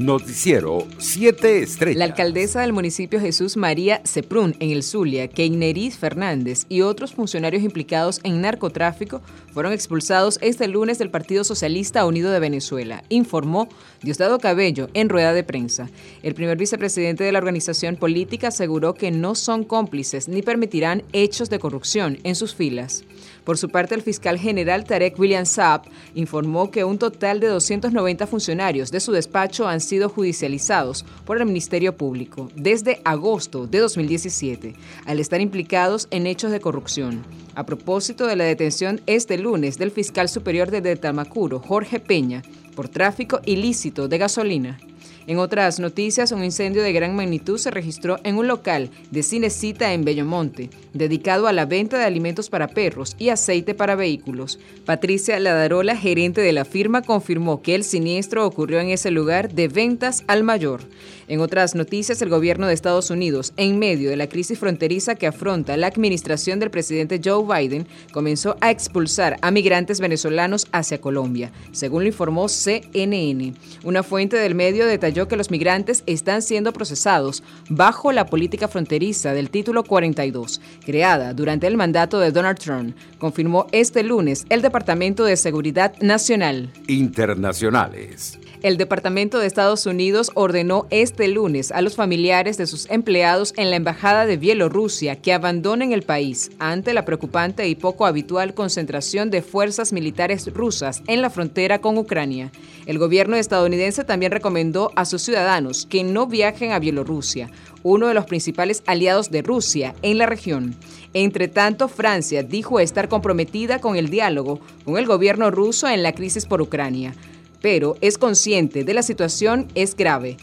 Noticiero 7 Estrellas. La alcaldesa del municipio Jesús María Ceprún en el Zulia, Keineris Fernández y otros funcionarios implicados en narcotráfico fueron expulsados este lunes del Partido Socialista Unido de Venezuela, informó Diosdado Cabello en rueda de prensa. El primer vicepresidente de la organización política aseguró que no son cómplices ni permitirán hechos de corrupción en sus filas. Por su parte, el fiscal general Tarek William Saab informó que un total de 290 funcionarios de su despacho han sido judicializados por el Ministerio Público desde agosto de 2017, al estar implicados en hechos de corrupción. A propósito de la detención este lunes del fiscal superior de Tamacuro, Jorge Peña, por tráfico ilícito de gasolina. En otras noticias, un incendio de gran magnitud se registró en un local de Cinecita en Bellomonte, dedicado a la venta de alimentos para perros y aceite para vehículos. Patricia Ladarola, gerente de la firma, confirmó que el siniestro ocurrió en ese lugar de ventas al mayor. En otras noticias, el gobierno de Estados Unidos, en medio de la crisis fronteriza que afronta la administración del presidente Joe Biden, comenzó a expulsar a migrantes venezolanos hacia Colombia, según lo informó CNN. Una fuente del medio detalló que los migrantes están siendo procesados bajo la política fronteriza del título 42, creada durante el mandato de Donald Trump, confirmó este lunes el Departamento de Seguridad Nacional. Internacionales. El Departamento de Estados Unidos ordenó este lunes a los familiares de sus empleados en la Embajada de Bielorrusia que abandonen el país ante la preocupante y poco habitual concentración de fuerzas militares rusas en la frontera con Ucrania. El gobierno estadounidense también recomendó a sus ciudadanos que no viajen a Bielorrusia, uno de los principales aliados de Rusia en la región. Entre tanto, Francia dijo estar comprometida con el diálogo con el gobierno ruso en la crisis por Ucrania pero es consciente de la situación es grave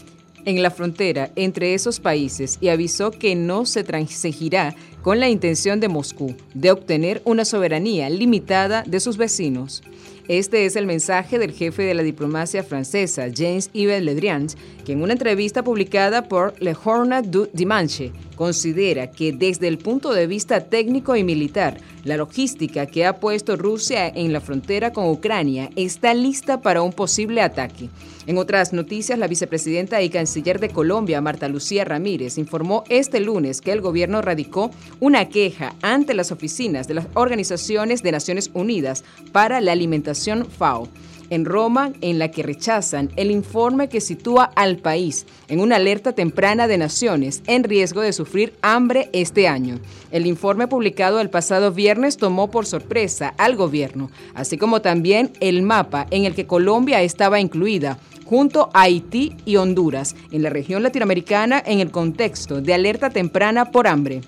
en la frontera entre esos países y avisó que no se transigirá con la intención de Moscú de obtener una soberanía limitada de sus vecinos. Este es el mensaje del jefe de la diplomacia francesa, James-Yves Le Drian, que en una entrevista publicada por Le Journal du Dimanche considera que desde el punto de vista técnico y militar, la logística que ha puesto Rusia en la frontera con Ucrania está lista para un posible ataque. En otras noticias, la vicepresidenta y canciller de Colombia, Marta Lucía Ramírez, informó este lunes que el gobierno radicó una queja ante las oficinas de las organizaciones de Naciones Unidas para la Alimentación FAO en Roma en la que rechazan el informe que sitúa al país en una alerta temprana de naciones en riesgo de sufrir hambre este año. El informe publicado el pasado viernes tomó por sorpresa al gobierno, así como también el mapa en el que Colombia estaba incluida junto a Haití y Honduras en la región latinoamericana en el contexto de alerta temprana por hambre.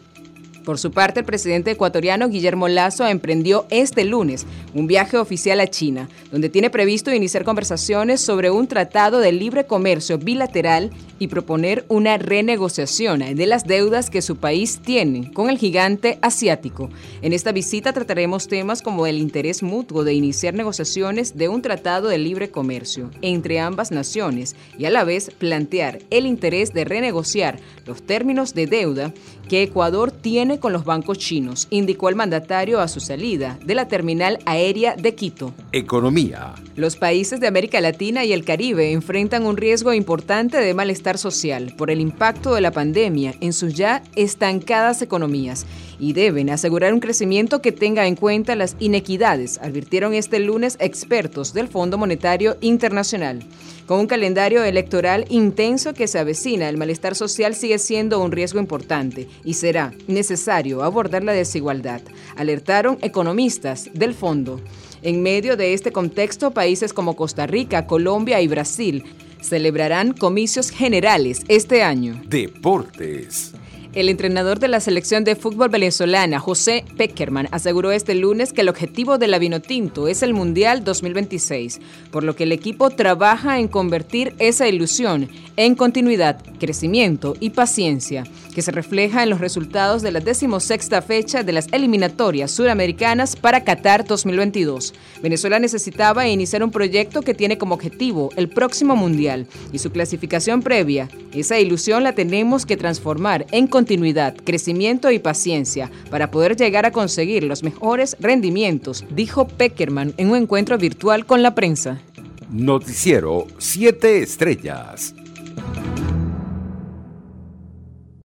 Por su parte, el presidente ecuatoriano Guillermo Lazo emprendió este lunes un viaje oficial a China, donde tiene previsto iniciar conversaciones sobre un tratado de libre comercio bilateral y proponer una renegociación de las deudas que su país tiene con el gigante asiático. En esta visita trataremos temas como el interés mutuo de iniciar negociaciones de un tratado de libre comercio entre ambas naciones y a la vez plantear el interés de renegociar los términos de deuda que Ecuador tiene con los bancos chinos, indicó el mandatario a su salida de la terminal aérea de Quito. Economía. Los países de América Latina y el Caribe enfrentan un riesgo importante de malestar social por el impacto de la pandemia en sus ya estancadas economías y deben asegurar un crecimiento que tenga en cuenta las inequidades, advirtieron este lunes expertos del Fondo Monetario Internacional. Con un calendario electoral intenso que se avecina, el malestar social sigue siendo un riesgo importante y será necesario abordar la desigualdad, alertaron economistas del fondo. En medio de este contexto, países como Costa Rica, Colombia y Brasil celebrarán comicios generales este año. Deportes. El entrenador de la selección de fútbol venezolana, José Peckerman, aseguró este lunes que el objetivo de la Vinotinto es el Mundial 2026, por lo que el equipo trabaja en convertir esa ilusión en continuidad, crecimiento y paciencia, que se refleja en los resultados de la decimosexta fecha de las eliminatorias suramericanas para Qatar 2022. Venezuela necesitaba iniciar un proyecto que tiene como objetivo el próximo Mundial y su clasificación previa. Esa ilusión la tenemos que transformar en continuidad, crecimiento y paciencia para poder llegar a conseguir los mejores rendimientos, dijo Peckerman en un encuentro virtual con la prensa. Noticiero 7 Estrellas.